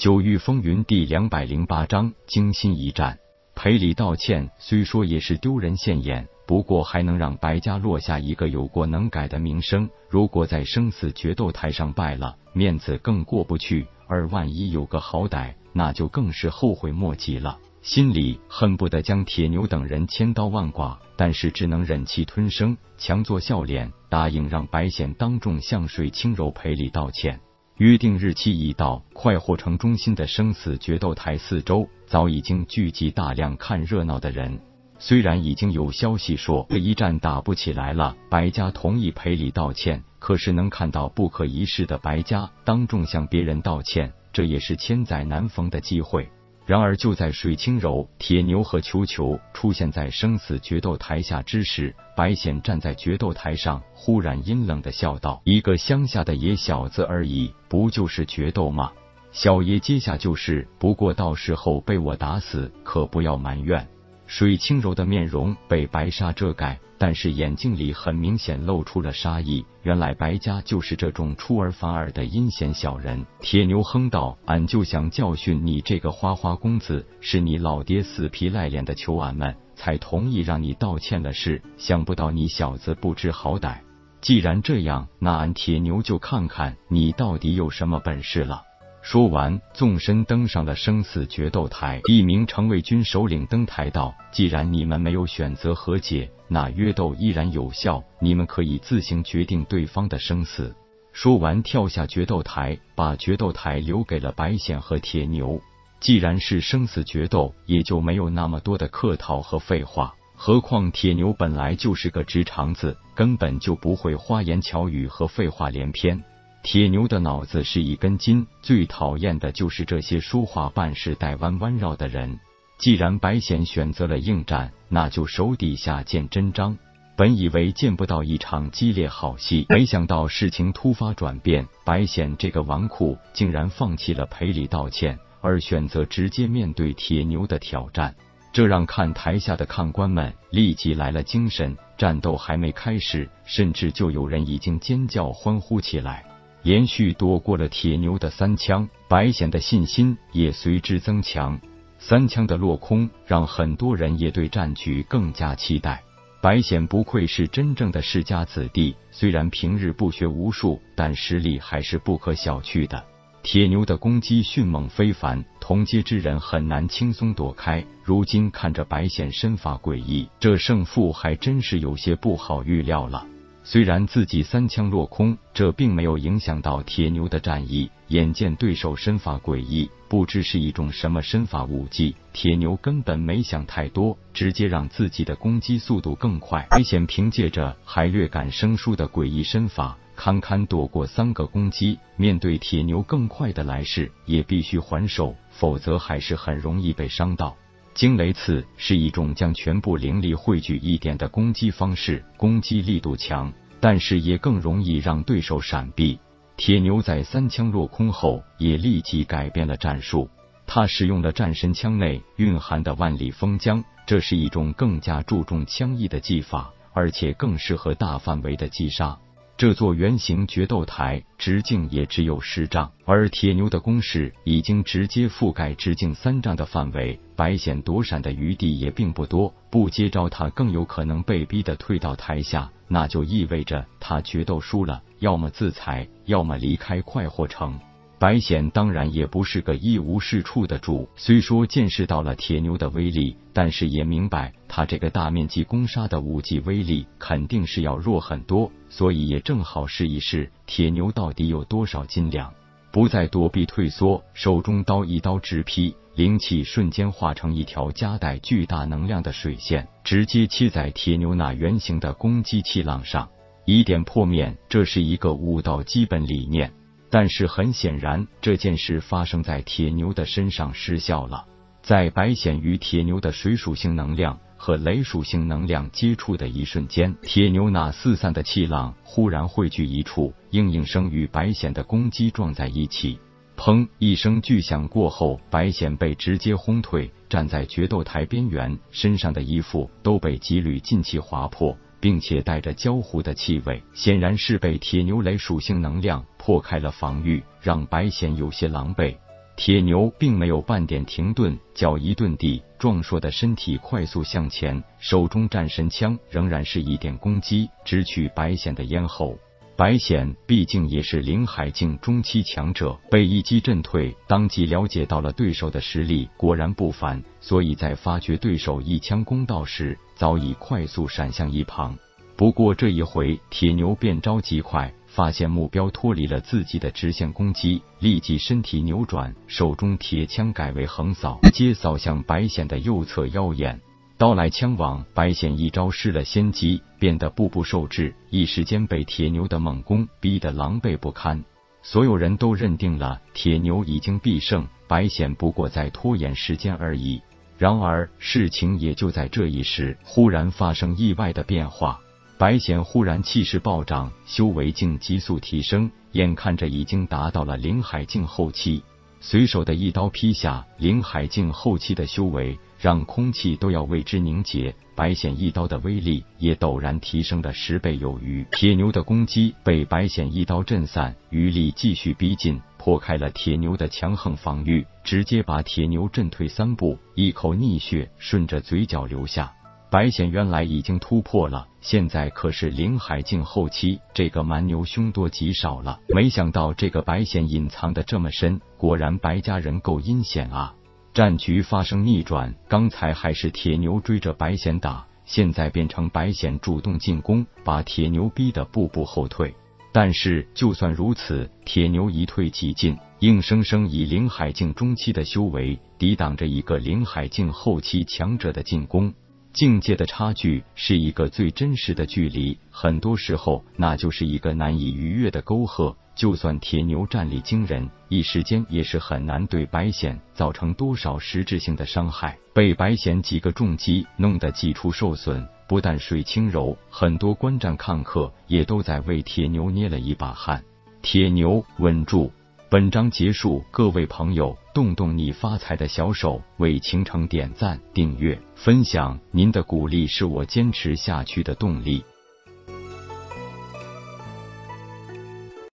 九域风云第两百零八章惊心一战。赔礼道歉虽说也是丢人现眼，不过还能让白家落下一个有过能改的名声。如果在生死决斗台上败了，面子更过不去；而万一有个好歹，那就更是后悔莫及了。心里恨不得将铁牛等人千刀万剐，但是只能忍气吞声，强作笑脸，答应让白显当众向水清柔赔礼道歉。约定日期已到，快活城中心的生死决斗台四周早已经聚集大量看热闹的人。虽然已经有消息说这一战打不起来了，白家同意赔礼道歉，可是能看到不可一世的白家当众向别人道歉，这也是千载难逢的机会。然而，就在水清柔、铁牛和球球出现在生死决斗台下之时，白显站在决斗台上，忽然阴冷的笑道：“一个乡下的野小子而已，不就是决斗吗？小爷接下就是，不过到时候被我打死，可不要埋怨。”水清柔的面容被白纱遮盖，但是眼睛里很明显露出了杀意。原来白家就是这种出尔反尔的阴险小人。铁牛哼道：“俺就想教训你这个花花公子，是你老爹死皮赖脸的求俺们，才同意让你道歉的事。想不到你小子不知好歹。既然这样，那俺铁牛就看看你到底有什么本事了。”说完，纵身登上了生死决斗台。一名城卫军首领登台道：“既然你们没有选择和解，那约斗依然有效，你们可以自行决定对方的生死。”说完，跳下决斗台，把决斗台留给了白显和铁牛。既然是生死决斗，也就没有那么多的客套和废话。何况铁牛本来就是个直肠子，根本就不会花言巧语和废话连篇。铁牛的脑子是一根筋，最讨厌的就是这些说话办事带弯弯绕的人。既然白显选择了应战，那就手底下见真章。本以为见不到一场激烈好戏，没想到事情突发转变，白显这个纨绔竟然放弃了赔礼道歉，而选择直接面对铁牛的挑战。这让看台下的看官们立即来了精神。战斗还没开始，甚至就有人已经尖叫欢呼起来。连续躲过了铁牛的三枪，白显的信心也随之增强。三枪的落空，让很多人也对战局更加期待。白显不愧是真正的世家子弟，虽然平日不学无术，但实力还是不可小觑的。铁牛的攻击迅猛非凡，同阶之人很难轻松躲开。如今看着白显身法诡异，这胜负还真是有些不好预料了。虽然自己三枪落空，这并没有影响到铁牛的战意。眼见对手身法诡异，不知是一种什么身法武技，铁牛根本没想太多，直接让自己的攻击速度更快。危险凭借着还略感生疏的诡异身法，堪堪躲过三个攻击。面对铁牛更快的来势，也必须还手，否则还是很容易被伤到。惊雷刺是一种将全部灵力汇聚一点的攻击方式，攻击力度强，但是也更容易让对手闪避。铁牛在三枪落空后，也立即改变了战术，他使用了战神枪内蕴含的万里风浆，这是一种更加注重枪艺的技法，而且更适合大范围的击杀。这座圆形决斗台直径也只有十丈，而铁牛的攻势已经直接覆盖直径三丈的范围，白显躲闪的余地也并不多。不接招，他更有可能被逼的退到台下，那就意味着他决斗输了，要么自裁，要么离开快活城。白显当然也不是个一无是处的主，虽说见识到了铁牛的威力，但是也明白他这个大面积攻杀的武技威力肯定是要弱很多，所以也正好试一试铁牛到底有多少斤两。不再躲避退缩，手中刀一刀直劈，灵气瞬间化成一条夹带巨大能量的水线，直接切在铁牛那圆形的攻击气浪上，以点破面。这是一个武道基本理念。但是很显然，这件事发生在铁牛的身上失效了。在白显与铁牛的水属性能量和雷属性能量接触的一瞬间，铁牛那四散的气浪忽然汇聚一处，应应声与白显的攻击撞在一起。砰！一声巨响过后，白显被直接轰退，站在决斗台边缘，身上的衣服都被几缕劲气划破。并且带着焦糊的气味，显然是被铁牛雷属性能量破开了防御，让白显有些狼狈。铁牛并没有半点停顿，脚一顿地，壮硕的身体快速向前，手中战神枪仍然是一点攻击，直取白显的咽喉。白显毕竟也是灵海境中期强者，被一击震退，当即了解到了对手的实力果然不凡，所以在发觉对手一枪攻到时，早已快速闪向一旁。不过这一回，铁牛变招极快，发现目标脱离了自己的直线攻击，立即身体扭转，手中铁枪改为横扫，接扫向白显的右侧腰眼。刀来枪往，白显一招失了先机，变得步步受制，一时间被铁牛的猛攻逼得狼狈不堪。所有人都认定了铁牛已经必胜，白显不过在拖延时间而已。然而事情也就在这一时，忽然发生意外的变化。白显忽然气势暴涨，修为竟急速提升，眼看着已经达到了灵海境后期。随手的一刀劈下，灵海境后期的修为让空气都要为之凝结。白显一刀的威力也陡然提升了十倍有余。铁牛的攻击被白显一刀震散，余力继续逼近，破开了铁牛的强横防御，直接把铁牛震退三步，一口逆血顺着嘴角流下。白显原来已经突破了，现在可是灵海境后期，这个蛮牛凶多吉少了。没想到这个白显隐藏的这么深，果然白家人够阴险啊！战局发生逆转，刚才还是铁牛追着白显打，现在变成白显主动进攻，把铁牛逼得步步后退。但是就算如此，铁牛一退几进，硬生生以灵海境中期的修为抵挡着一个灵海境后期强者的进攻。境界的差距是一个最真实的距离，很多时候那就是一个难以逾越的沟壑。就算铁牛战力惊人，一时间也是很难对白显造成多少实质性的伤害。被白显几个重击弄得几处受损，不但水清柔，很多观战看客也都在为铁牛捏了一把汗。铁牛稳住。本章结束，各位朋友，动动你发财的小手，为倾城点赞、订阅、分享，您的鼓励是我坚持下去的动力。